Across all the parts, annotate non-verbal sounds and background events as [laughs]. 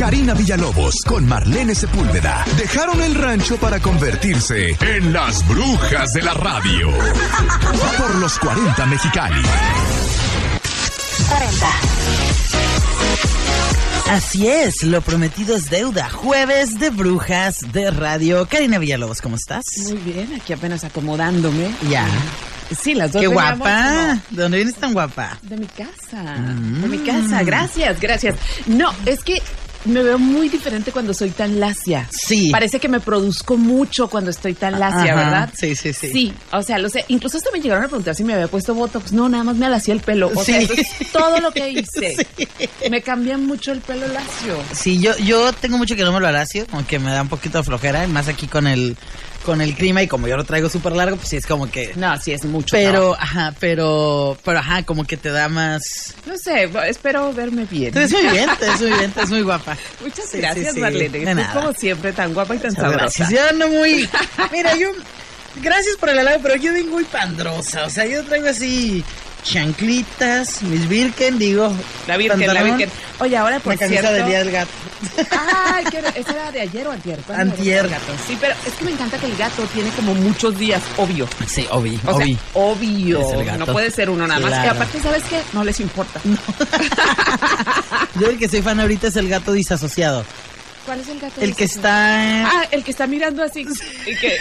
Karina Villalobos con Marlene Sepúlveda dejaron el rancho para convertirse en las brujas de la radio. Por los 40 Mexicali. 40. Así es, lo prometido es deuda. Jueves de brujas de radio. Karina Villalobos, ¿cómo estás? Muy bien, aquí apenas acomodándome. Ya. Sí, las dos Qué guapa. ¿De dónde vienes tan guapa? De mi casa. De mi casa. Gracias, gracias. No, es que me veo muy diferente cuando soy tan lacia. Sí. Parece que me produzco mucho cuando estoy tan lacia, Ajá. ¿verdad? Sí, sí, sí. Sí, o sea, lo sé. Incluso hasta me llegaron a preguntar si me había puesto botox. No, nada más me alacía el pelo. O sea, Sí. eso es todo lo que hice. [laughs] Me cambia mucho el pelo lacio. Sí, yo, yo tengo mucho que no me lo alacio, como que me da un poquito de flojera, más aquí con el, con el clima y como yo lo traigo súper largo, pues sí es como que... No, sí, es mucho. Pero, trabajo. ajá, pero, pero ajá, como que te da más... No sé, espero verme bien. Te ves muy bien, te ves muy bien, te ves muy guapa. [laughs] Muchas Sí, gracias, sí. Marlene. De nada. como siempre, tan guapa y tan Muchas sabrosa. gracias. Yo ando muy. [laughs] Mira, yo. Gracias por el halago, pero yo vengo muy pandrosa. O sea, yo traigo así chanclitas, mis Birken, digo. La Virgen, la pantalón, Virgen. Oye, ahora por camisa cierto... del día del gato. Ay, ¿qué hora? ¿Esa era de ayer o antier? ¿Cuándo Antier. gato? Sí, pero es que me encanta que el gato tiene como muchos días, obvio. Sí, obvio, O obvio. sea. No puede ser uno nada más. Y aparte, ¿sabes qué? No les importa. [laughs] Yo el que soy fan ahorita es el gato disasociado. ¿Cuál es el gato? El que está. Ah, el que está mirando así. [laughs] Y que...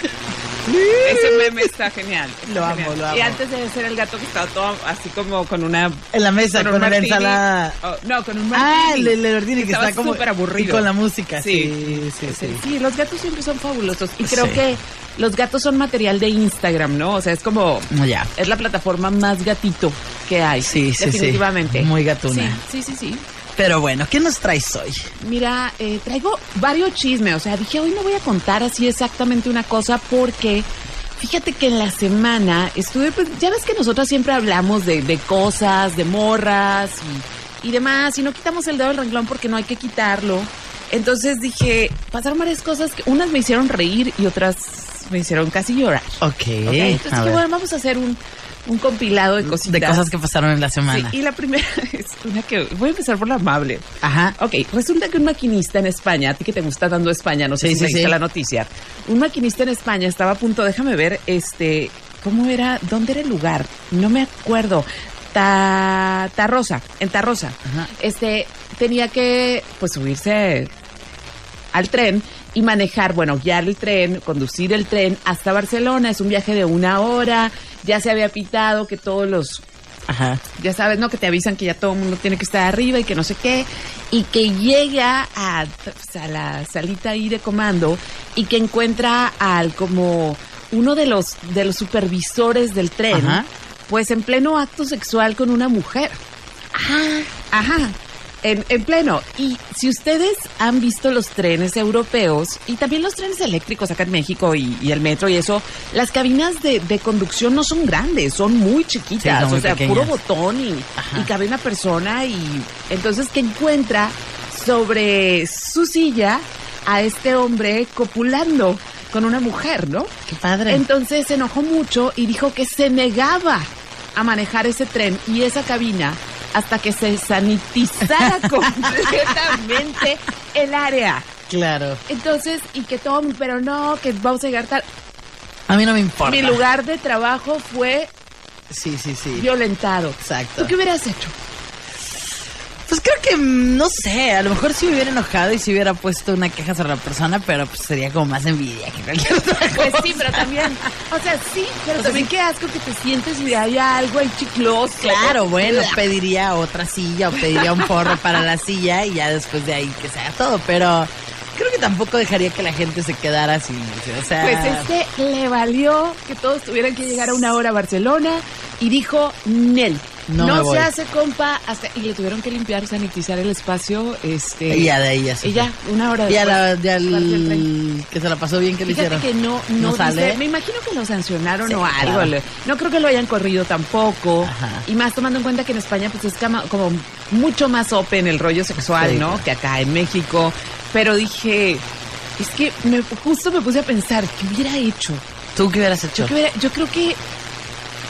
Ese meme está genial. está Lo amo, lo amo. Y antes de ser el gato que estaba todo así como con una... En la mesa, con, un la martini. ensalada. Oh, no, con un Ah, martini. el, el martini que está como. súper aburrido. Y con la música, sí. Sí. Sí, sí, Sí, los gatos siempre son fabulosos. Y creo Sí. que los gatos son material de Instagram, ¿no? O sea, es como... No, Ya. Es la plataforma más gatito que hay. Sí, sí, sí. Definitivamente. Muy gatuna. Sí, sí, sí, sí. Pero bueno, ¿qué nos traes hoy? Mira, eh, traigo varios chismes. O sea, dije, hoy no voy a contar así exactamente una cosa porque... Fíjate que en la semana estuve, pues ya ves que nosotros siempre hablamos de, de cosas, de morras y, y demás, y no quitamos el dedo del renglón porque no hay que quitarlo. Entonces dije, pasaron varias cosas que unas me hicieron reír y otras me hicieron casi llorar. Ok. ¿ok? Entonces dije, bueno, vamos a hacer un, un compilado de cositas. de cosas que pasaron en la Sí, semana. y la primera [laughs] es una que voy a empezar por la amable. Ajá. Ok, resulta que un maquinista en España, a ti que te gusta dando España, no sé Sí, si sí, sí. la noticia, un maquinista en España estaba a punto, déjame ver, este, ¿cómo era? ¿Dónde era el lugar? No me acuerdo. Ta, Tarrosa, en Tarrosa. Ajá. Este, tenía que, pues, subirse al tren y manejar, bueno, guiar el tren, conducir el tren hasta Barcelona. Es un viaje de una hora. Ya se había pitado que todos los Ajá. ya sabes, ¿no? Que te avisan que ya todo el mundo tiene que estar arriba y que no sé qué, y que llega a, pues, a la salita ahí de comando y que encuentra al como uno de los de los supervisores del tren, Ajá. pues en pleno acto sexual con una mujer. Ajá, ajá. En, en pleno. Y si ustedes han visto los trenes europeos y también los trenes eléctricos acá en México y, y el metro y eso, las cabinas de, de conducción no son grandes, son muy chiquitas. Sí, son muy o sea, pequeñas. puro botón y, y cabe una persona y entonces que encuentra sobre su silla a este hombre copulando con una mujer, ¿no? Qué padre. Entonces se enojó mucho y dijo que se negaba a manejar ese tren y esa cabina hasta que se sanitizara [laughs] completamente el área. claro. Entonces, y que todo, pero no, que vamos a llegar tarde. A mí no me importa. Mi lugar de trabajo fue Sí, sí, sí. violentado. Exacto. ¿Tú qué hubieras hecho? Pues creo que, mm, no sé, a lo mejor si hubiera enojado y si hubiera puesto una queja sobre la persona, pero pues sería como más envidia que cualquier otra cosa. Pues sí, pero también, o sea, sí, pero también qué asco que te sientes y hay algo ahí chicloso. Claro, bueno, pediría otra silla o pediría un porro para la silla y ya después de ahí que se haga todo, pero creo que tampoco dejaría que la gente se quedara sin, o sea... Pues es que le valió que todos tuvieran que llegar a una hora a Barcelona y dijo Nel. No No, me voy. se hace compa hasta y le tuvieron que limpiar, sanitizar el espacio, este Y ya de ahí ya se y ya, una hora Ya, después. la, ya el- tren. que se la pasó bien que le hicieron. que no, no, ¿No sale? dice- me imagino que lo sancionaron Sí, o algo. claro. No creo que lo hayan corrido tampoco. Ajá. Y más tomando en cuenta que en España pues es como mucho más open el rollo sexual, Sí, ¿no? claro. Que acá en México. Pero dije, es que me, justo me puse a pensar, ¿qué hubiera hecho? ¿Tú qué hubieras hecho? Yo, que hubiera- yo creo que,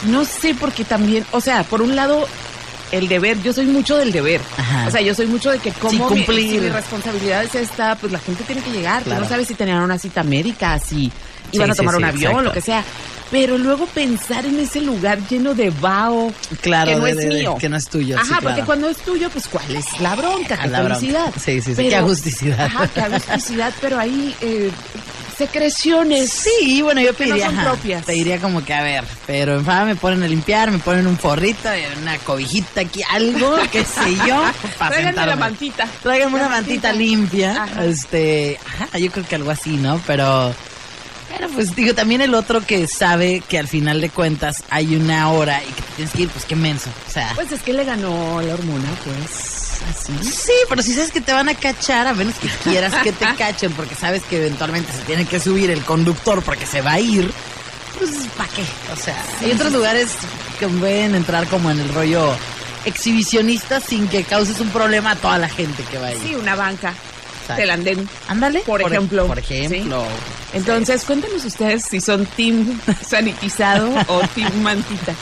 no sé, porque también, o sea, por un lado, el deber, yo soy mucho del deber. Ajá. O sea, yo soy mucho de que como Sí, mi, cumplir. si mi responsabilidad es esta, pues la gente tiene que llegar. Tú Claro. no sabes si tenían una cita médica, si iban Sí, a tomar sí, un avión, exacto. lo que sea. Pero luego pensar en ese lugar lleno de vaho, Claro, que no de- es de- mío. que no es tuyo, Ajá, porque cuando es tuyo, pues ¿cuál es la bronca? Qué la bronca. felicidad. Sí, sí, sí, qué agusticidad. Ajá, qué agusticidad, pero ahí eh, secreciones. Sí, bueno, yo Que no pediría, son ajá, propias. te diría como que, a ver, pero en Fama me ponen a limpiar, me ponen un forrito, una cobijita aquí, algo, [laughs] qué sé yo, para Tráiganme la mantita. Tráiganme una mantita limpia, Ajá. este, ajá, yo creo que algo así, ¿no? Pero, pero pues digo, también el otro que sabe que al final de cuentas hay una hora y que te tienes que ir, pues qué menso, o sea... Pues es que le ganó la hormona, pues, así. Sí, pero si sabes que te van a cachar, a menos que quieras que te [laughs] cachen, porque sabes que eventualmente se tiene que subir el conductor porque se va a ir, pues ¿para qué? O sea, hay otros lugares que pueden entrar como en el rollo exhibicionista sin que causes un problema a toda la gente que va ahí. Sí, una banca. Del andén. Ándale. Por ejemplo. Por ejemplo. Entonces, cuéntenos ustedes si son team sanitizado o team mantita.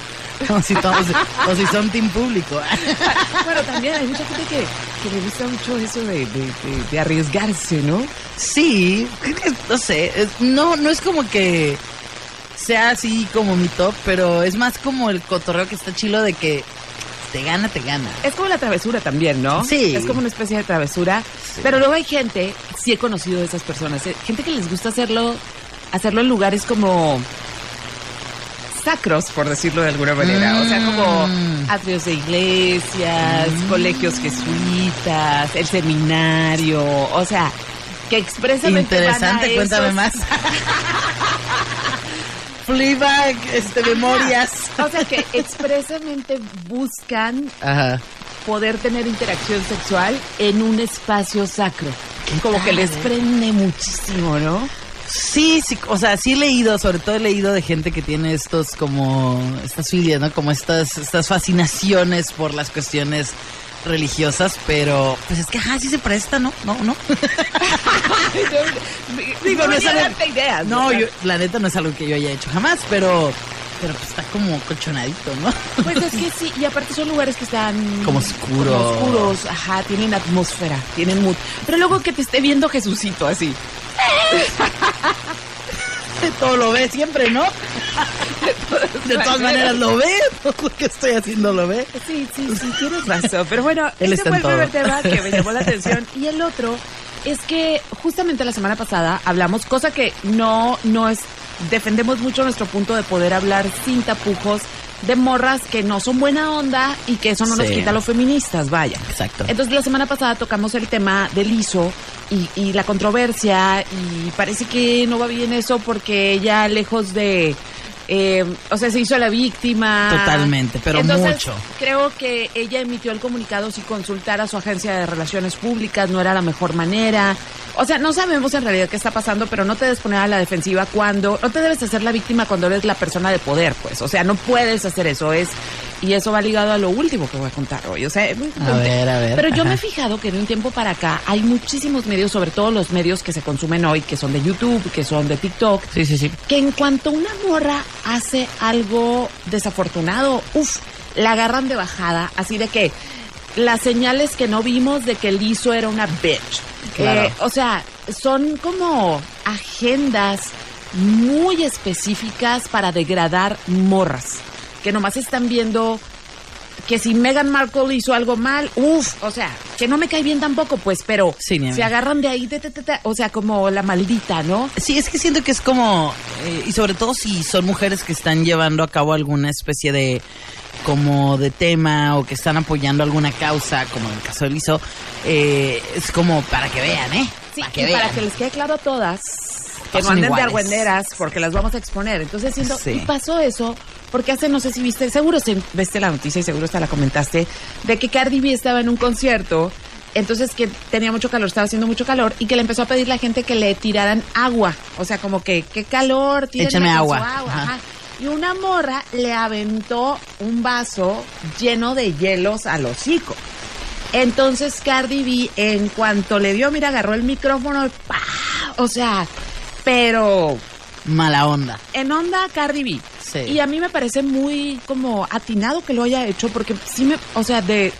O [laughs] si, todos- o si son team público. [laughs] Bueno, también hay mucha gente que, que le gusta mucho eso de, de- de- de arriesgarse, ¿no? Sí, no sé, no, no es como que sea así como mi top, pero es más como el cotorreo que está chilo de que te gana, te gana. Es como la travesura también, ¿no? Sí. Es como una especie de travesura. Pero luego hay gente, sí he conocido de esas personas, eh, gente que les gusta hacerlo, hacerlo en lugares como sacros, por decirlo de alguna manera. O sea, como Mm. atrios de iglesias, colegios jesuitas, el seminario. O sea, que expresamente van a Interesante, cuéntame esos- más. [laughs] Fleabag, este, memorias. O sea, que expresamente buscan Ajá. poder tener interacción sexual en un espacio sacro. ¿Qué Como que tal, les eh? prende muchísimo, ¿no? Sí, sí, o sea, sí he leído, sobre todo he leído de gente que tiene estos como, estas filias, ¿no? Como estas, estas fascinaciones por las cuestiones religiosas, pero pues es que, ajá, sí se presta, ¿no? No, no. [laughs] Digo, no no es algo- ideas. No, yo, la neta no es algo que yo haya hecho jamás, pero, pero pues está como colchonadito, ¿no? Pues es que sí, y aparte son lugares que están... Como oscuros. como oscuros, ajá, tienen atmósfera, tienen mood. Pero luego que te esté viendo Jesucito así. [laughs] [laughs] Todo lo ve siempre, ¿no? [laughs] De todas maneras lo ve, [laughs] lo que estoy haciendo lo ve. Sí, sí, sí, tienes razón. Pero bueno, Él está fue el en primer todo. tema que me llamó la atención. Y el otro es que justamente la semana pasada hablamos, cosa que no, no es, defendemos mucho nuestro punto de poder hablar sin tapujos de morras que no son buena onda y que eso no nos quita a los feministas, vaya. Exacto. Entonces la semana pasada tocamos el tema del ISO y, y la controversia y parece que no va bien eso porque ella lejos de... eh, o sea, se hizo la víctima. Totalmente, pero Entonces, mucho. Creo que ella emitió el comunicado sin consultar a su agencia de relaciones públicas, no era la mejor manera. O sea, no sabemos en realidad qué está pasando, pero no te debes poner a la defensiva cuando, no te debes hacer la víctima cuando eres la persona de poder, pues. O sea, no puedes hacer eso, es, y eso va ligado a lo último que voy a contar hoy. O sea, A ver, a ver. pero yo me he fijado que de un tiempo para acá hay muchísimos medios, sobre todo los medios que se consumen hoy, que son de YouTube, que son de TikTok, Sí, sí, sí. que en cuanto una morra hace algo desafortunado, uff, la agarran de bajada, así de que las señales que no vimos de que el ISO era una bitch. Claro. Eh, o sea, son como agendas muy específicas para degradar morras, que nomás están viendo que si Meghan Markle hizo algo mal, uff, o sea, que no me cae bien tampoco, pues, pero Sí, se agarran de ahí, de, de, de, de, o sea, como la maldita, ¿no? Sí, es que siento que es como, eh, y sobre todo si son mujeres que están llevando a cabo alguna especie de, como de tema o que están apoyando alguna causa, como en el caso del ISO, eh, es como para que vean, ¿eh? Sí, para que y vean. para que les quede claro a todas que no anden de argüenderas porque las vamos a exponer. Entonces, siento, Sí. y pasó eso porque hace, no sé si viste, seguro se, viste la noticia y seguro hasta la comentaste, de que Cardi B estaba en un concierto, entonces que tenía mucho calor, estaba haciendo mucho calor y que le empezó a pedir la gente que le tiraran agua. O sea, como que, qué calor, tírenme agua. agua. Ajá. ajá. Y una morra le aventó un vaso lleno de hielos al hocico. Entonces Cardi B, en cuanto le dio, mira, agarró el micrófono ¡pah! O sea, pero Mala onda. en onda Cardi B. Sí. Y a mí me parece muy como atinado que lo haya hecho porque sí me, o sea, de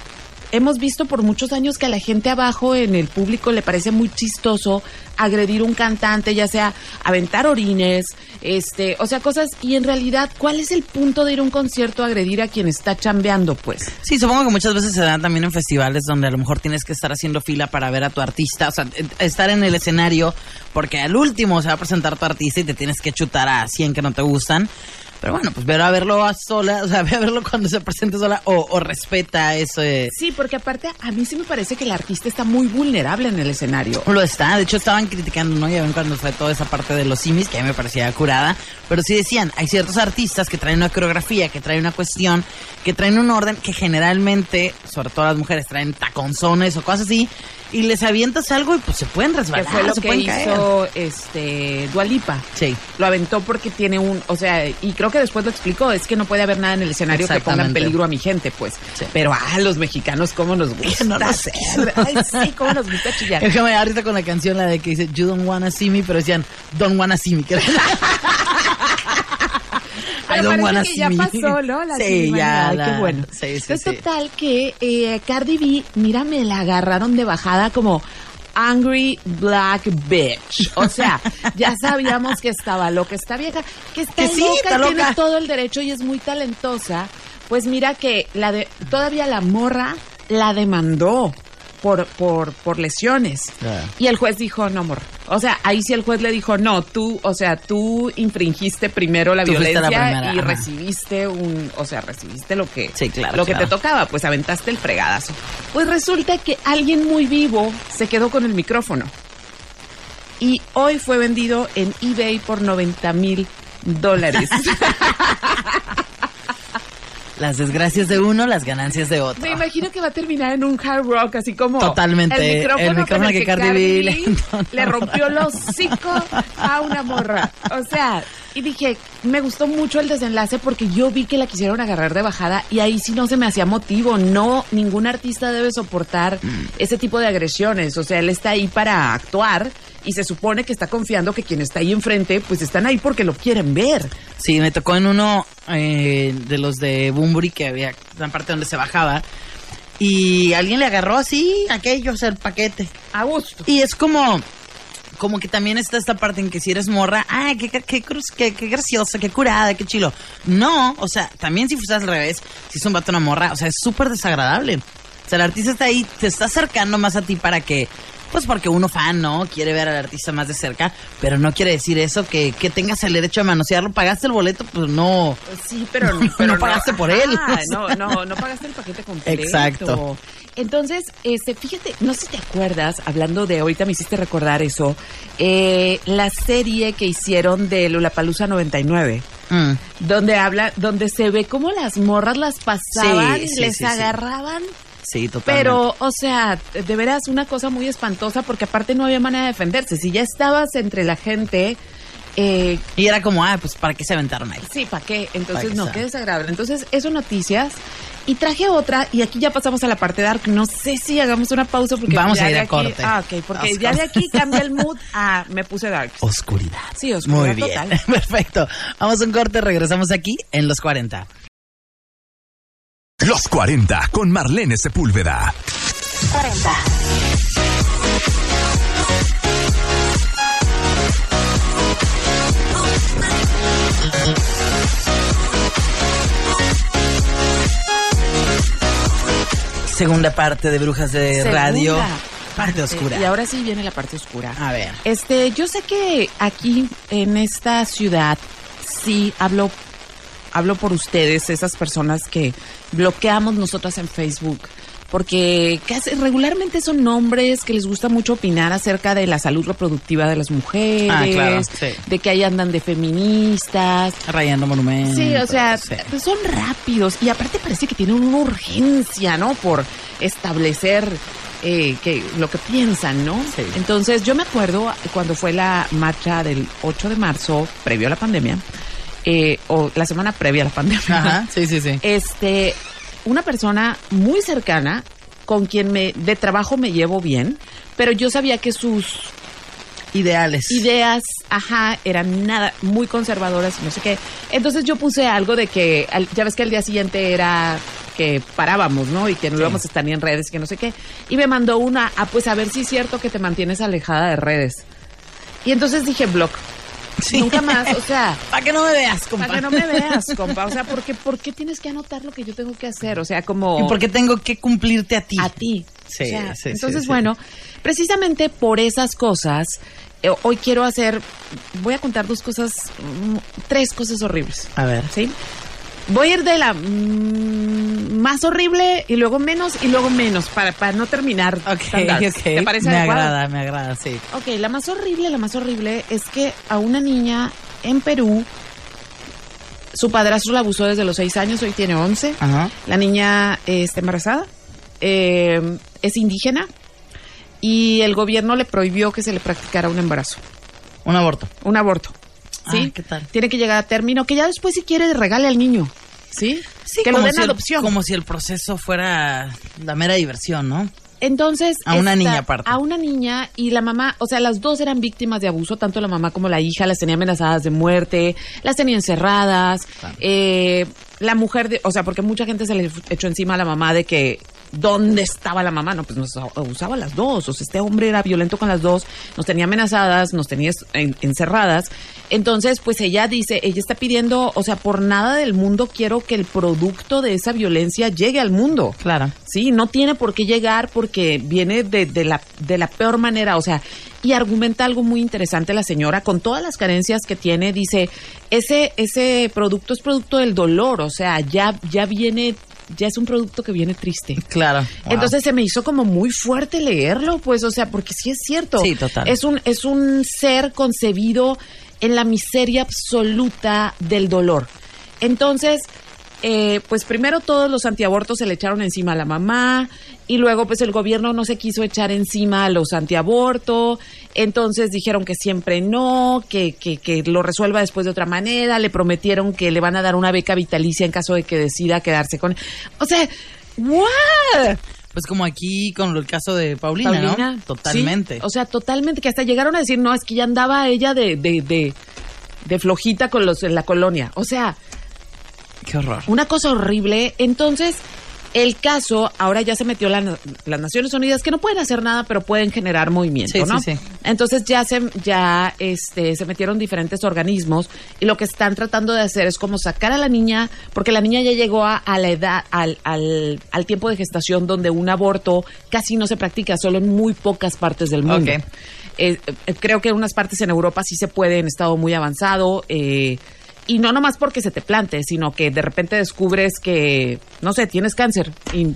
hemos visto por muchos años que a la gente abajo en el público le parece muy chistoso agredir un cantante, ya sea aventar orines, este, o sea, cosas y en realidad, ¿cuál es el punto de ir a un concierto a agredir a quien está chambeando, pues? Sí, supongo que muchas veces se dan también en festivales donde a lo mejor tienes que estar haciendo fila para ver a tu artista, o sea, eh, estar en el escenario porque al último se va a presentar tu artista y te tienes que chutar a 100 que no te gustan. Pero bueno, pues ver a verlo a sola, o sea, [laughs] a verlo cuando se presente sola o, o respeta eso. Sí, porque aparte a mí sí me parece que el artista está muy vulnerable en el escenario. Lo está, de hecho estaban criticando, ¿no? Ya ven cuando fue toda esa parte de los simis, que a mí me parecía curada, pero sí decían, hay ciertos artistas que traen una coreografía, que traen una cuestión, que traen un orden, que generalmente, sobre todo las mujeres, traen taconzones o cosas así, y les avientas algo y pues se pueden Que resbalar, fue lo se que caer. hizo este Dualipa. Sí. Lo aventó porque tiene un, o sea, y creo que después lo explicó, es que no puede haber nada en el escenario que ponga en peligro a mi gente, pues. Sí. Pero a los mexicanos cómo nos [laughs] gusta. No lo sé. Ay, sí, cómo nos gusta chillar. Es que me da risa con la canción, la de que dice You don't wanna see me, pero decían Don't wanna see me. [laughs] Pero parece que ya pasó, ¿no? La sí, ya. Ay, la- qué bueno. Sí, sí, Entonces, sí. total que eh, Cardi B, mira, me la agarraron de bajada como Angry Black Bitch. O sea, [laughs] ya sabíamos que estaba loca, está vieja, que está Que sí, loca, está tiene todo el derecho y es muy talentosa. Pues mira que la de, todavía la morra la demandó por, por, por lesiones. Ah. Y el juez dijo, no, amor. O sea, ahí sí el juez le dijo, no, tú, o sea, tú infringiste primero la Tú fuiste la violencia primera, y ajá. recibiste un, o sea, recibiste lo que, Sí, claro, lo que te tocaba, pues aventaste el fregadazo. Pues resulta que alguien muy vivo se quedó con el micrófono. Y hoy fue vendido en eBay por 90 mil dólares. [laughs] [laughs] Las desgracias de uno, las ganancias de otro. Me imagino que va a terminar en un hard rock, así como. Totalmente. El micrófono, El micrófono con que Cardi B le- [laughs] le rompió los hocico a una morra. O sea, y dije, me gustó mucho el desenlace porque yo vi que la quisieron agarrar de bajada y ahí sí no se me hacía motivo. No, ningún artista debe soportar Mm. ese tipo de agresiones. O sea, él está ahí para actuar y se supone que está confiando que quien está ahí enfrente, pues están ahí porque lo quieren ver. Sí, me tocó en uno eh, de los de Bumburi que había una parte donde se bajaba y alguien le agarró así aquello, o sea, el paquete. A gusto. Y es como como que también está esta parte en que si eres morra, ay, qué, qué, qué, cruz- qué, qué graciosa, qué curada, qué chilo. No, o sea, también si fuese al revés, si es un vato una morra, o sea, es súper desagradable. O sea, el artista está ahí, te está acercando más a ti para que, pues porque uno fan, ¿no? Quiere ver al artista más de cerca, pero no quiere decir eso que, que tengas el derecho de manosearlo. Pagaste el boleto, pues no. Sí, pero, No, [laughs] pero no pagaste por él. No, no, no pagaste el paquete completo. Exacto. Entonces, este, fíjate, no sé si te acuerdas, hablando de ahorita me hiciste recordar eso, eh, la serie que hicieron de Lollapalooza 99, Mm. donde habla, donde se ve cómo las morras las pasaban Sí, y sí, les sí. agarraban. Sí, totalmente. Pero, o sea, de veras una cosa muy espantosa porque aparte no había manera de defenderse. Si ya estabas entre la gente, eh, Y era como, ah, pues para qué se aventaron ahí. Sí, ¿para qué? ¿Pa' Entonces, qué no, qué desagradable. Entonces, eso noticias. Y traje otra, y aquí ya pasamos a la parte dark. No sé si hagamos una pausa porque Vamos a ir a aquí- corte. Ah, ok, porque Vamos ya de aquí cambia el mood a me puse dark. Oscuridad. Sí, oscuridad Muy bien. total. [laughs] Perfecto. Vamos a un corte, regresamos aquí en los 40. Los 40 con Marlene Sepúlveda. 40. Segunda parte de Brujas de Segunda Radio. Parte oscura. Y ahora sí viene la parte oscura. A ver. Este, yo sé que aquí en esta ciudad sí hablo hablo por ustedes, esas personas que bloqueamos nosotras en Facebook, porque casi regularmente son hombres que les gusta mucho opinar acerca de la salud reproductiva de las mujeres, Ah, claro, sí. de que ahí andan de feministas. Rayando monumentos. Sí, o sea, sí. pues son rápidos y aparte parece que tienen una urgencia, ¿no? Por establecer eh, que lo que piensan, ¿no? Sí. Entonces, yo me acuerdo cuando fue la marcha del 8 de marzo, previo a la pandemia, eh, o la semana previa a la pandemia. Ajá, sí, sí, sí. Este, una persona muy cercana con quien me de trabajo me llevo bien, pero yo sabía que sus Ideales. ideas, ajá, eran nada, muy conservadoras y no sé qué. Entonces yo puse algo de que, al- ya ves que al día siguiente era que parábamos, ¿no? Y que no íbamos a estar ni en redes, que no sé qué. Y me mandó una, ah, pues a ver si es cierto que te mantienes alejada de redes. Y entonces dije, blog. Sí. Nunca más, o sea, [laughs] Para que no me veas, compa. para que no me veas, compa. O sea, ¿por qué, ¿por qué tienes que anotar lo que yo tengo que hacer? O sea, como... ¿Y por qué tengo que cumplirte a ti? a ti. Sí, O sea, sí, entonces, sí. bueno, precisamente por esas cosas, eh, hoy quiero hacer, voy a contar dos cosas, mm, tres cosas horribles. A ver. ¿Sí? Voy a ir de la mm, más horrible y luego menos y luego menos para, para no terminar. Ok, tan largas. ok. ¿Te parece me adecuado? agrada, me agrada, sí. Ok, la más horrible, la más horrible es que a una niña en Perú, su padrastro la abusó desde los seis años, hoy tiene 11. Ajá. La niña eh, está embarazada, eh, es indígena y el gobierno le prohibió que se le practicara un embarazo, Un aborto. un aborto. ¿Sí? Ah, ¿qué tal? Tiene que llegar a término, que ya después si quiere regale al niño. ¿Sí? que lo como den si a el- adopción. como si el proceso fuera la mera diversión, ¿no? Entonces. A una esta- niña aparte. A una niña y la mamá, o sea, las dos eran víctimas de abuso, tanto la mamá como la hija, las tenía amenazadas de muerte, las tenía encerradas. eh, la mujer, de, o sea, porque mucha gente se le echó encima a la mamá de que. ¿Dónde estaba la mamá? No, pues nos abusaba a las dos. O sea, este hombre era violento con las dos, nos tenía amenazadas, nos tenía en- encerradas. Entonces, pues ella dice, ella está pidiendo, o sea, por nada del mundo quiero que el producto de esa violencia llegue al mundo. Claro. Sí, no tiene por qué llegar porque viene de, de la, de la peor manera, o sea, y argumenta algo muy interesante la señora, con todas las carencias que tiene, dice, ese, ese producto es producto del dolor, o sea, ya, ya viene, ya es un producto que viene triste. Claro. Wow. Entonces se me hizo como muy fuerte leerlo, pues, o sea, porque sí es cierto. Sí, total. Es un, es un ser concebido en la miseria absoluta del dolor. Entonces, eh, pues primero todos los antiabortos se le echaron encima a la mamá y luego pues el gobierno no se quiso echar encima a los antiaborto, entonces dijeron que siempre no, que, que, que lo resuelva después de otra manera, le prometieron que le van a dar una beca vitalicia en caso de que decida quedarse con... O sea, ¿what? Pues como aquí con el caso de Paulina, Paulina, ¿no? Totalmente. sí, o sea, totalmente, que hasta llegaron a decir, no, es que ya andaba ella de, de, de, de flojita con los en la colonia. O sea, Qué horror. una cosa horrible. Entonces, el caso, ahora ya se metió la- las Naciones Unidas, que no pueden hacer nada, pero pueden generar movimiento, Sí, ¿no? sí, sí. Entonces ya se, ya, este, se metieron diferentes organismos y lo que están tratando de hacer es como sacar a la niña, porque la niña ya llegó a, a la edad, al, al, al tiempo de gestación donde un aborto casi no se practica, solo en muy pocas partes del mundo. Ok. Eh, eh, creo que en unas partes en Europa sí se puede en estado muy avanzado. eh, y no nomás porque se te plante, sino que de repente descubres que, no sé, tienes cáncer y,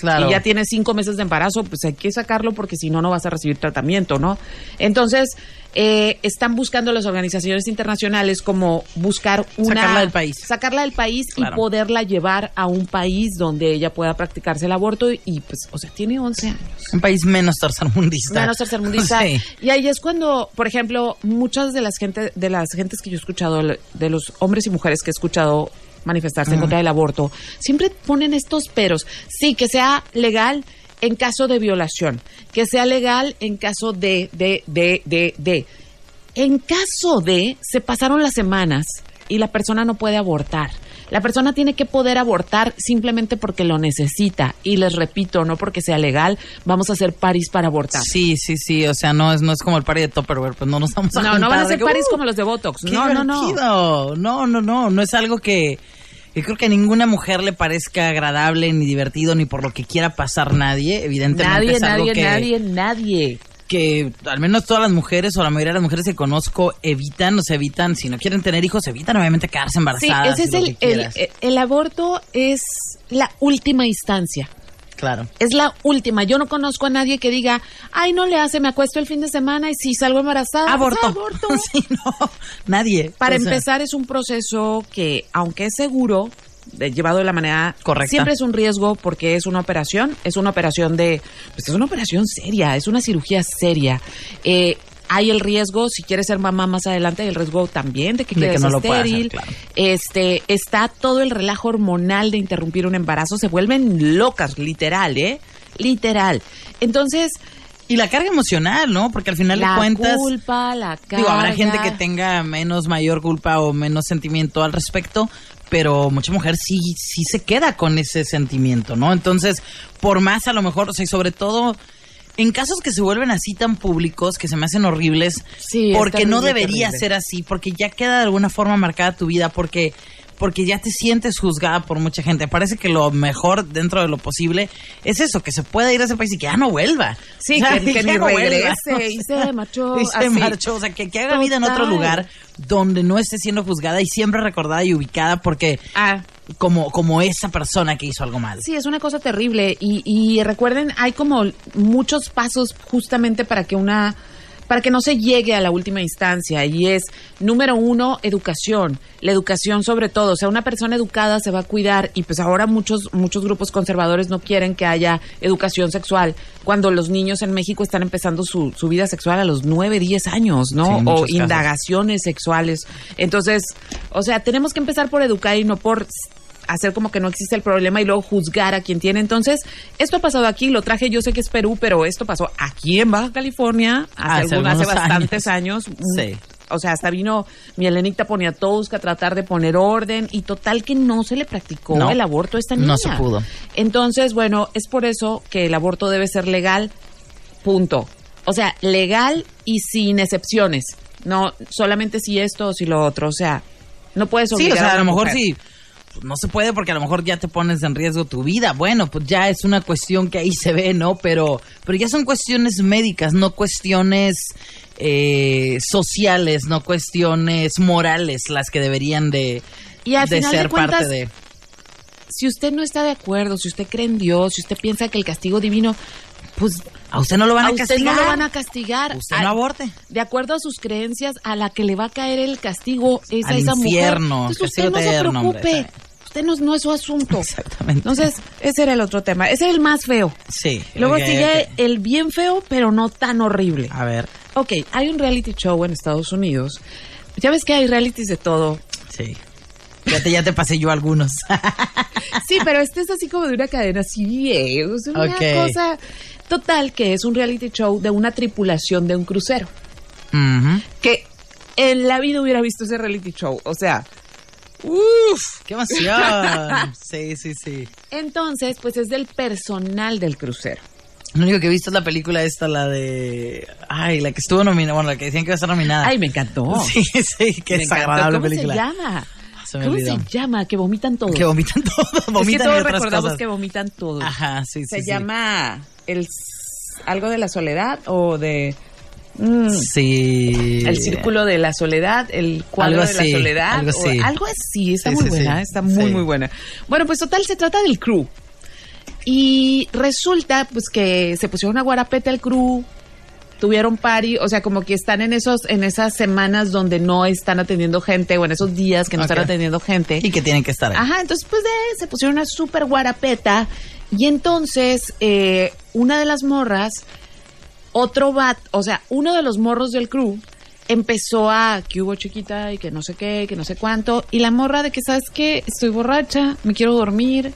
Claro. y ya tienes cinco meses de embarazo, pues hay que sacarlo porque si no, no vas a recibir tratamiento, ¿no? Entonces, eh, están buscando las organizaciones internacionales como buscar una... Sacarla del país. Sacarla del país Claro. y poderla llevar a un país donde ella pueda practicarse el aborto y, pues, o sea, tiene 11 años. Un país menos tercermundista. Menos tercermundista. [laughs] Sí. Y ahí es cuando, por ejemplo, muchas de las gente, de las gentes que yo he escuchado, de los hombres y mujeres que he escuchado manifestarse en contra del aborto, siempre ponen estos peros. Sí, que sea legal en caso de violación, que sea legal en caso de, de, de, de, de. En caso de, se pasaron las semanas y la persona no puede abortar. La persona tiene que poder abortar simplemente porque lo necesita. Y les repito, no porque sea legal, vamos a hacer paris para abortar. Sí, sí, sí. O sea, no es, no es como el party de Tupperware, pues no nos vamos a No, no juntar van a ser paris "Uh, como los de Botox. No, no, no. divertido". No, no, no. No es algo que. Yo creo que a ninguna mujer le parezca agradable, ni divertido, ni por lo que quiera pasar nadie. Evidentemente Nadie, es algo nadie, que, nadie, nadie. que al menos todas las mujeres o la mayoría de las mujeres que conozco evitan, o se evitan, si no quieren tener hijos, evitan obviamente quedarse Sí, embarazadas. ese y es el, que el aborto es la última instancia. Claro. Es la última. Yo no conozco a nadie que diga, ay, no le hace, me acuesto el fin de semana y si salgo embarazada, Aborto. pues, aborto. [laughs] sí, no, nadie. Para O sea, empezar, es un proceso que, aunque es seguro, de- llevado de la manera Correcta. siempre es un riesgo porque es una operación, es una operación de, pues es una operación seria, es una cirugía seria. Eh, hay el riesgo, si quieres ser mamá más adelante, hay el riesgo también de que De que no hacer, estéril. claro. Este, está todo el relajo hormonal de interrumpir un embarazo, se vuelven locas, literal, ¿eh? Literal. Entonces, Y la carga emocional, ¿no? Porque al final la de cuentas... culpa, la carga. Digo, habrá gente que tenga menos mayor culpa o menos sentimiento al respecto, pero mucha mujer sí, sí se queda con ese sentimiento, ¿no? Entonces, por más a lo mejor, o sea, y sobre todo en casos que se vuelven así tan públicos, que se me hacen horribles, Sí, porque no debería terrible. ser así, porque ya queda de alguna forma marcada tu vida, porque porque ya te sientes juzgada por mucha gente. Parece que lo mejor dentro de lo posible es eso, que se pueda ir a ese país y que ya no vuelva. Sí, O sea, que, [laughs] que ya ni no vuelva. regrese y se [laughs] marchó. [laughs] Y se así. marchó, o sea, que, que haga vida en otro Total. lugar donde no esté siendo juzgada y siempre recordada y ubicada porque Ah, como, como esa persona que hizo algo mal. Sí, es una cosa terrible. Y, y recuerden, hay como muchos pasos justamente para que una para que no se llegue a la última instancia y es número uno educación la educación sobre todo o sea una persona educada se va a cuidar y pues ahora muchos muchos grupos conservadores no quieren que haya educación sexual cuando los niños en México están empezando su, su vida sexual a los 9, 10 años no Sí, o indagaciones sexuales. Entonces o sea tenemos que empezar por educar y no por hacer como que no existe el problema y luego juzgar a quien tiene. Entonces, esto ha pasado aquí, lo traje, yo sé que es Perú, pero esto pasó aquí en Baja California hace, Hace algún- hace bastantes años. Sí. O sea, hasta vino mi Elenita Poniatowska a tratar de poner orden y total que no se le practicó No, el aborto a esta niña. no se pudo. Entonces, bueno, es por eso que el aborto debe ser legal, punto. O sea, legal y sin excepciones. No solamente si esto o si lo otro. O sea, no puedes Sí, obligar o sea, a lo mejor sí. Pues, No se puede porque a lo mejor ya te pones en riesgo tu vida. Bueno, pues ya es una cuestión que ahí se ve, ¿no? Pero, pero ya son cuestiones médicas, no cuestiones eh, sociales, no cuestiones morales las que deberían de, Y al de final de ser parte de. si usted no está de acuerdo, si usted cree en Dios, si usted piensa que el castigo divino, pues A usted no lo van a, a usted castigar. no lo van a castigar. Usted A- no aborte. De acuerdo a sus creencias, a la que le va a caer el castigo es a esa infierno, mujer. Entonces usted no se hombre, preocupe. Usted no, no es su asunto. Exactamente. Entonces, ese era el otro tema. Ese es el más feo. Sí. Luego sigue el bien feo, pero no tan horrible. A ver, Ok, hay un reality show en Estados Unidos. Ya ves que hay realities de todo. sí. Ya te, ya te pasé yo algunos. [laughs] Sí, pero este es así como de una cadena así, es una Ok. cosa total que es un reality show de una tripulación de un crucero. Que en la vida hubiera visto ese reality show, o sea, Uf, qué [laughs] emoción. sí, sí, sí. entonces pues es del personal del crucero. Lo único que he visto es la película esta, la de... Ay, la que estuvo nominada, bueno, la que decían que iba a estar nominada. Ay, me encantó. Sí, sí, qué desagradable ¿Cómo película. se llama? Se me ¿Cómo olvidó. se llama? Que vomitan todo. Que vomitan todo, es que vomitan todos otras recordamos cosas. que vomitan todo. Ajá, sí, sí, se sí. llama el algo de la soledad o de mm, Sí. El círculo de la soledad, el cuadro Algo de así, la soledad, algo o así. algo así, está Sí, muy sí, buena, sí. está muy muy buena. Bueno, pues total se trata del crew. Y resulta pues que se pusieron a guarapeta el crew, tuvieron party, o sea, como que están en esos en esas semanas donde no están atendiendo gente o en esos días que no están atendiendo gente. Y que tienen que estar ahí. Ajá, entonces pues de- se pusieron una súper guarapeta y entonces eh, una de las morras, otro bat, o sea, uno de los morros del crew empezó a que hubo chiquita y que no sé qué, que no sé cuánto, y la morra de que, ¿sabes qué? Estoy borracha, me quiero dormir,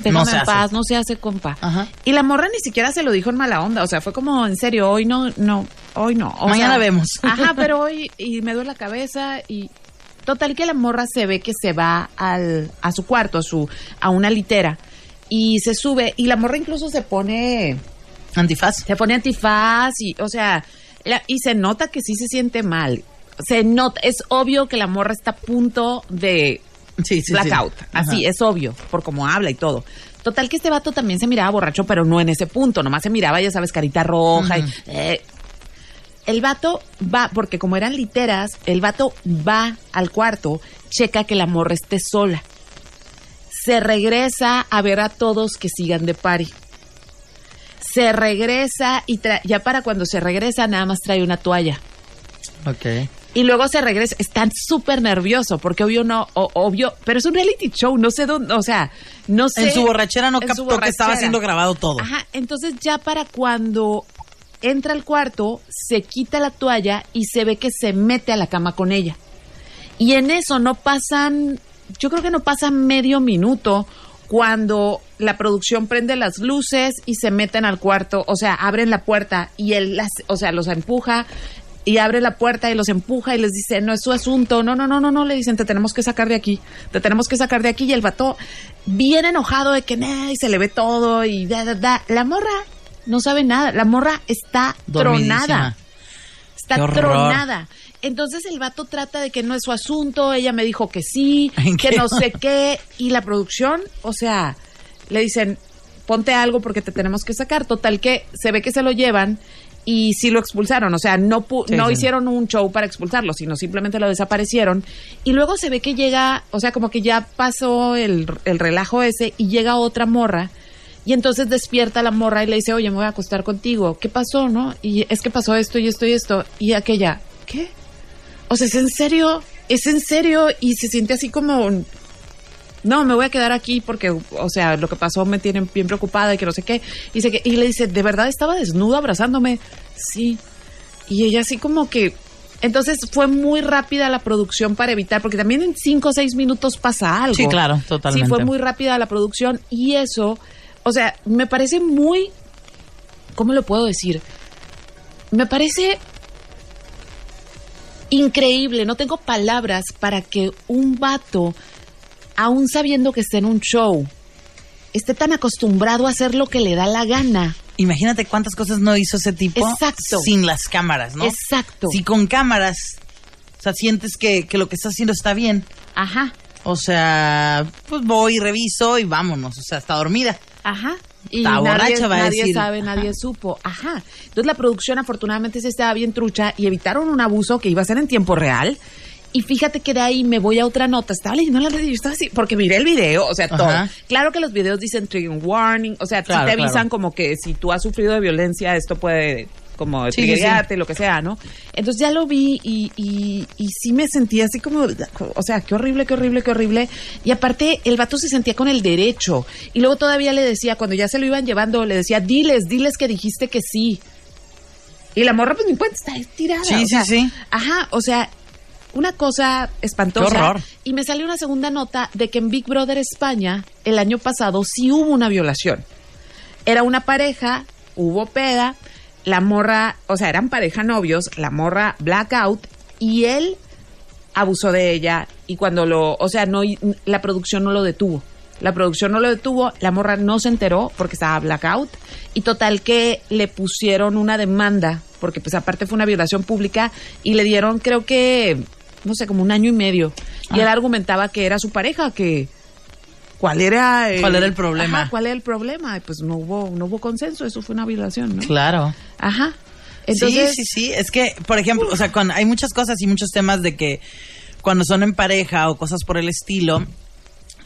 déjame No se en hace. paz, no se hace, compa. Ajá. Y la morra ni siquiera se lo dijo en mala onda, o sea, fue como, en serio, hoy no, no, hoy no. O Mañana sea, vemos. [laughs] Ajá, pero hoy, y me duele la cabeza, y total que la morra se ve que se va al, a su cuarto, a su, a una litera, y se sube, y la morra incluso se pone, Antifaz. se pone antifaz, y, o sea, la- y se nota que sí se siente mal. Se nota, es obvio que la morra está a punto de Sí, sí, sí. blackout. Así, es obvio, por cómo habla y todo. Total que este vato también se miraba borracho, pero no en ese punto. Nomás se miraba, ya sabes, carita roja. y, eh. el vato va, porque como eran literas, el vato va al cuarto, checa que la morra esté sola. Se regresa a ver a todos que sigan de pari. Se regresa y tra- ya para cuando se regresa nada más trae una toalla. Ok. Y luego se regresa, están súper nervioso, porque obvio no, o- obvio, pero es un reality show, no sé dónde, o sea, no sé. En su borrachera no captó su que estaba borrachera. siendo grabado todo. Ajá, entonces ya para cuando entra al cuarto, se quita la toalla y se ve que se mete a la cama con ella. Y en eso no pasan, yo creo que no pasa medio minuto cuando la producción prende las luces y se meten al cuarto, o sea, abren la puerta y él, las, o sea, los empuja y abre la puerta y los empuja y les dice, no es su asunto, no, no, no, no, no, le dicen, te tenemos que sacar de aquí, te tenemos que sacar de aquí y el vato bien enojado de que, nah, y se le ve todo y da, da, da. La morra no sabe nada, la morra está tronada, está tronada. Entonces el vato trata de que no es su asunto, ella me dijo que sí, [laughs] ¿En que no sé qué, y la producción, o sea, le dicen, ponte algo porque te tenemos que sacar. Total que se ve que se lo llevan y sí lo expulsaron. O sea, no, pu- Sí, no sí. hicieron un show para expulsarlo, sino simplemente lo desaparecieron. Y luego se ve que llega, o sea, como que ya pasó el, el relajo ese y llega otra morra. Y entonces despierta la morra y le dice, oye, me voy a acostar contigo. ¿Qué pasó, no? Y es que pasó esto y esto y esto. Y aquella, ¿qué? O sea, ¿es en serio? ¿Es en serio? Y se siente así como, no, me voy a quedar aquí porque, o sea, lo que pasó me tiene bien preocupada y que no sé qué. Y, le dice, ¿de verdad estaba desnuda abrazándome? Sí. Y ella así como que... Entonces fue muy rápida la producción para evitar, porque también en cinco o seis minutos pasa algo. Sí, claro, totalmente. Sí, fue muy rápida la producción y eso, o sea, me parece muy... ¿Cómo lo puedo decir? Me parece increíble, no tengo palabras para que un vato, aún sabiendo que está en un show, esté tan acostumbrado a hacer lo que le da la gana. Imagínate cuántas cosas no hizo ese tipo Exacto. sin las cámaras, ¿no? Exacto. Si con cámaras, o sea, sientes que, que lo que está haciendo está bien. Ajá, O sea, pues voy y reviso y vámonos. O sea, está dormida. ajá. Y nadie, borracha, va a nadie decir. sabe, nadie supo. Ajá. Entonces la producción afortunadamente se estaba bien trucha y evitaron un abuso que iba a ser en tiempo real. Y fíjate que de ahí me voy a otra nota. Estaba leyendo la red y yo estaba así, porque miré el video, o sea, todo. Claro que los videos dicen trigger warning, o sea, sí te avisan claro. como que si tú has sufrido de violencia, esto puede como Sí, sí, lo que sea, ¿no? Entonces ya lo vi y, y, y sí me sentía así como, o sea, qué horrible, qué horrible, qué horrible. Y aparte, el vato se sentía con el derecho. Y luego todavía le decía, cuando ya se lo iban llevando, le decía, diles, diles que dijiste que sí. Y la morra, pues ni cuenta, está estirada. Sí, o sí, sea, sí. Ajá, o sea, una cosa espantosa. Qué horror. Y me salió una segunda nota de que en Big Brother España, el año pasado, sí hubo una violación. Era una pareja, hubo peda, la morra, o sea, eran pareja novios, la morra blackout y él abusó de ella y cuando lo, o sea, no la producción no lo detuvo. La producción no lo detuvo, la morra no se enteró porque estaba blackout y total que le pusieron una demanda porque pues aparte fue una violación pública y le dieron creo que no sé, como un año y medio. Y él argumentaba que era su pareja, que cuál era ¿Cuál era el problema? Ajá, ¿Cuál era el problema? Pues no hubo no hubo consenso, eso fue una violación, ¿no? Claro. Ajá. Entonces, sí, sí, sí. Es que, por ejemplo, o sea, cuando hay muchas cosas y muchos temas de que cuando son en pareja o cosas por el estilo,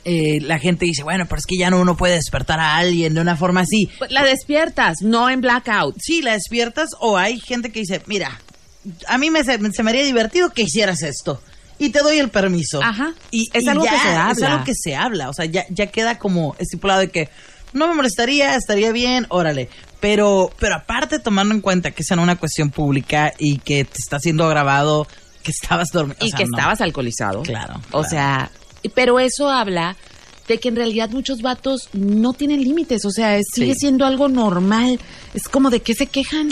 eh, la gente dice, bueno, pero es que ya no uno puede despertar a alguien de una forma así. pues, la despiertas, no en blackout. Sí, la despiertas o hay gente que dice, mira, a mí me, se, se me haría divertido que hicieras esto. Y te doy el permiso. Ajá. Y Es y algo que se Es habla. algo que se habla. O sea, ya, ya queda como estipulado de que no me molestaría, estaría bien, órale. Pero, pero aparte tomando en cuenta que es en una cuestión pública y que te está siendo grabado, que estabas dormido. y que estabas alcoholizado. Claro, O claro. sea, pero eso habla de que en realidad muchos vatos no tienen límites, o sea, es- sigue Sí. siendo algo normal. Es como de qué se quejan.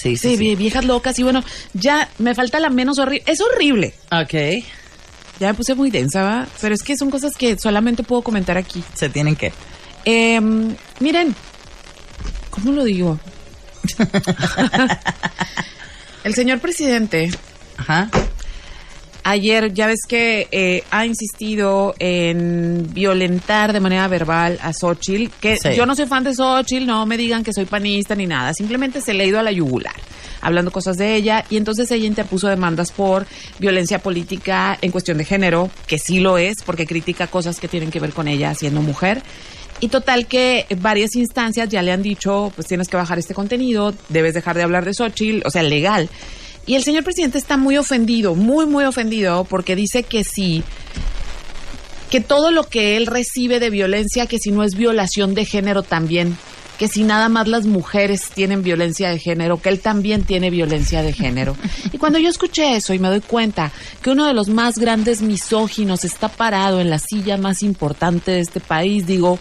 Sí, Sí, sí, sí. vie- viejas locas y bueno, ya me falta la menos horrible. Es horrible. Ok. Ya me puse muy densa, ¿va? Pero es que son cosas que solamente puedo comentar aquí. Se tienen que. Em, miren, ¿cómo lo digo? [laughs] El señor presidente Ajá. Ayer ya ves que eh, ha insistido en violentar de manera verbal a Xochitl, que Sí. yo no soy fan de Xochitl, no me digan que soy panista ni nada, simplemente se le ha ido a la yugular, hablando cosas de ella, y entonces ella interpuso demandas por violencia política en cuestión de género, que sí lo es, porque critica cosas que tienen que ver con ella siendo mujer. Y total que varias instancias ya le han dicho, pues tienes que bajar este contenido, debes dejar de hablar de Xochitl, o sea, legal. Y el señor presidente está muy ofendido, muy, muy ofendido, porque dice que sí, que todo lo que él recibe de violencia, que si no es violación de género también, que si nada más las mujeres tienen violencia de género, que él también tiene violencia de género. [laughs] Y cuando yo escuché eso y me doy cuenta que uno de los más grandes misóginos está parado en la silla más importante de este país, digo,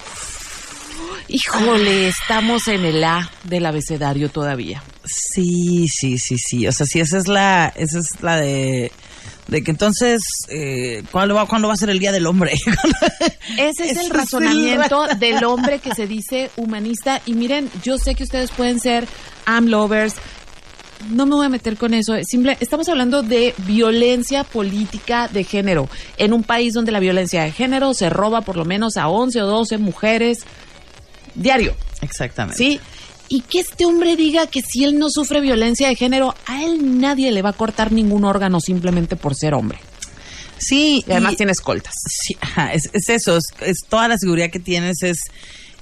Híjole, estamos en el A del abecedario todavía. Sí, sí, sí, sí. O sea, sí, esa es la, esa es la de, de que entonces, eh, ¿cuándo, va, ¿cuándo va a ser el Día del Hombre? [laughs] Ese es el razonamiento el- del hombre que se dice humanista. Y miren, yo sé que ustedes pueden ser am lovers. No me voy a meter con eso. es Simple, estamos hablando de violencia política de género. En un país donde la violencia de género se roba por lo menos a 11 o 12 mujeres diario. Exactamente. ¿Sí? Y que este hombre diga que si él no sufre violencia de género, a él nadie le va a cortar ningún órgano simplemente por ser hombre. Sí, Y además y- tiene escoltas. Sí, es, es eso, es, es toda la seguridad que tienes es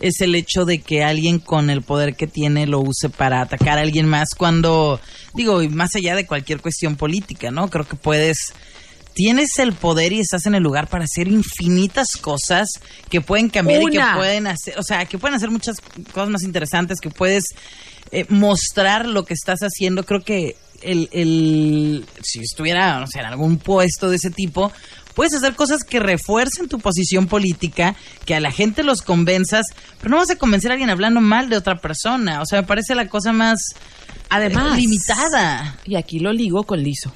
es el hecho de que alguien con el poder que tiene lo use para atacar a alguien más cuando digo, y más allá de cualquier cuestión política, ¿no? Creo que puedes tienes el poder y estás en el lugar para hacer infinitas cosas que pueden cambiar y que pueden hacer, o sea, que pueden hacer muchas cosas más interesantes, que puedes eh, mostrar lo que estás haciendo. Creo que el, el si estuviera, no sé, en algún puesto de ese tipo, puedes hacer cosas que refuercen tu posición política, que a la gente los convenzas, pero no vas a convencer a alguien hablando mal de otra persona. O sea, me parece la cosa más Además, eh, limitada. Y aquí lo ligo con liso.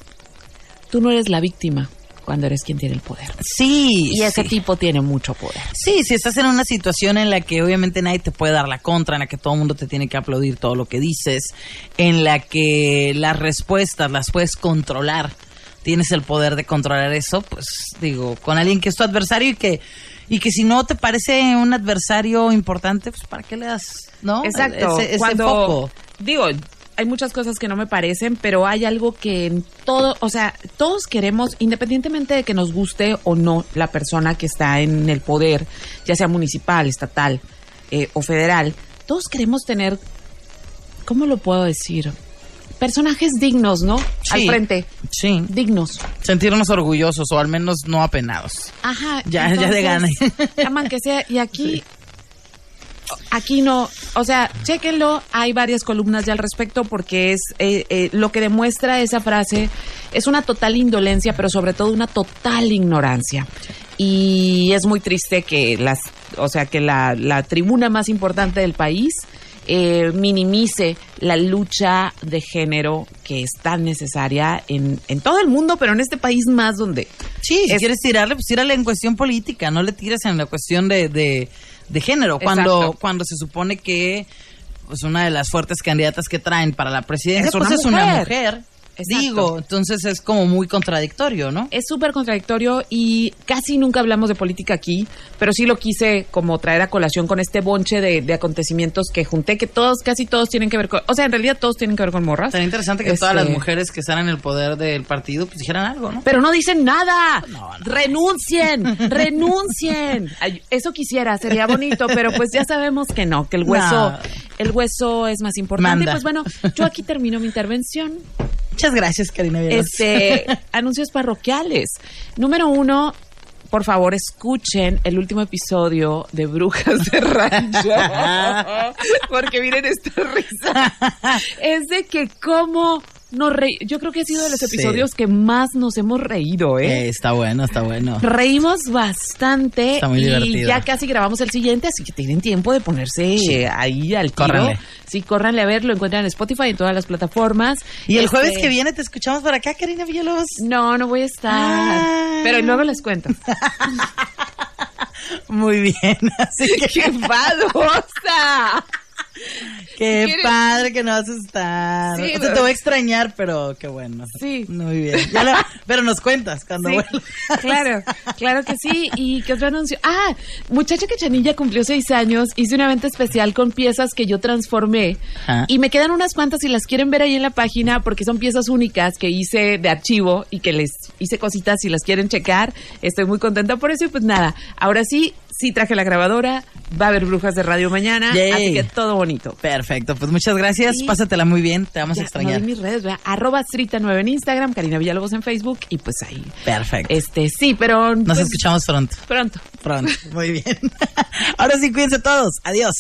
Tú no eres la víctima cuando eres quien tiene el poder. Sí. Y ese sí. tipo tiene mucho poder. Sí, si estás en una situación en la que obviamente nadie te puede dar la contra, en la que todo el mundo te tiene que aplaudir todo lo que dices, en la que las respuestas las puedes controlar, tienes el poder de controlar eso, pues digo, con alguien que es tu adversario y que y que si no te parece un adversario importante, pues para qué le das, ¿no? Exacto. Ese, ese Cuando, foco. Digo, hay muchas cosas que no me parecen, pero hay algo que en todo, o sea, todos queremos, independientemente de que nos guste o no la persona que está en el poder, ya sea municipal, estatal eh, o federal, todos queremos tener, ¿cómo lo puedo decir? Personajes dignos, ¿no? Al Sí. frente. Sí. Dignos. Sentirnos orgullosos o al menos no apenados. Ajá. Ya- ya de gane. Aman que sea. Y aquí, [laughs] aquí no, o sea, chéquenlo. Hay varias columnas ya al respecto porque es eh, eh, lo que demuestra esa frase es una total indolencia, pero sobre todo una total ignorancia. Y es muy triste que las, o sea, que la, la tribuna más importante del país eh, minimice la lucha de género que es tan necesaria en, en todo el mundo, pero en este país más donde Sí, si Es- quieres tirarle, pues tírale en cuestión política, no le tires en la cuestión de, de, de género. Cuando, Exacto. cuando se supone que pues una de las fuertes candidatas que traen para la presidencia Es una pues es una mujer. Exacto. Digo, entonces es como muy contradictorio, ¿no? Es súper contradictorio y casi nunca hablamos de política aquí, pero sí lo quise como traer a colación con este bonche de, de acontecimientos que junté, que todos, casi todos tienen que ver con, o sea, en realidad todos tienen que ver con morras. Sería interesante que todas Este, las mujeres que están en el poder del partido pues dijeran algo, ¿no? Pero no dicen nada. No, no. Renuncien, [laughs] renuncien. Ay, eso quisiera, sería bonito, pero pues ya sabemos que no, que el hueso, No. El hueso es más importante. Manda. Pues bueno, yo aquí termino mi intervención. Muchas gracias, Karina Villalobos. Este, [laughs] anuncios parroquiales. Número uno, por favor, escuchen el último episodio de Brujas de Rancho. [laughs] Porque miren esta risa. Es de que cómo nos reí. Yo creo que ha sido de los Sí. episodios que más nos hemos reído, ¿eh? Eh, está bueno, está bueno. Reímos bastante Está muy y divertido. ya casi grabamos el siguiente, así que tienen tiempo de ponerse Sí. eh, ahí al tiro. Córranle. Sí, córranle a ver, lo encuentran en Spotify, en todas las plataformas. Y el Este, jueves que viene te escuchamos por acá, Karina Villalobos. No, no voy a estar. Ah. Pero luego les cuento. [laughs] Muy bien, así que [laughs] ¡Qué fadosa! [laughs] Qué padre que no vas a estar. Sí, o sea, te voy a extrañar, pero qué bueno. Sí. Muy bien. Ya lo- [laughs] pero nos cuentas cuando Sí, vuelvas. claro, claro que sí. ¿Y qué otro anuncio? Ah, Muchacha que Chanilla cumplió seis años, hice una venta especial con piezas que yo transformé. Ajá. Y me quedan unas cuantas si las quieren ver ahí en la página, porque son piezas únicas que hice de archivo y que les hice cositas si las quieren checar. Estoy muy contenta por eso y pues nada, ahora sí, sí traje la grabadora, va a haber brujas de radio mañana, Yay. así que todo bonito. Perfecto, pues muchas gracias. Sí. Pásatela muy bien, te vamos Ya, a extrañar. no mis redes, ¿verdad? arroba Strita9 en Instagram, Karina Villalobos en Facebook y pues ahí. Perfecto. Este, sí, pero Nos pues, escuchamos pronto. pronto. Pronto. Muy bien. [laughs] Ahora sí, cuídense todos. Adiós.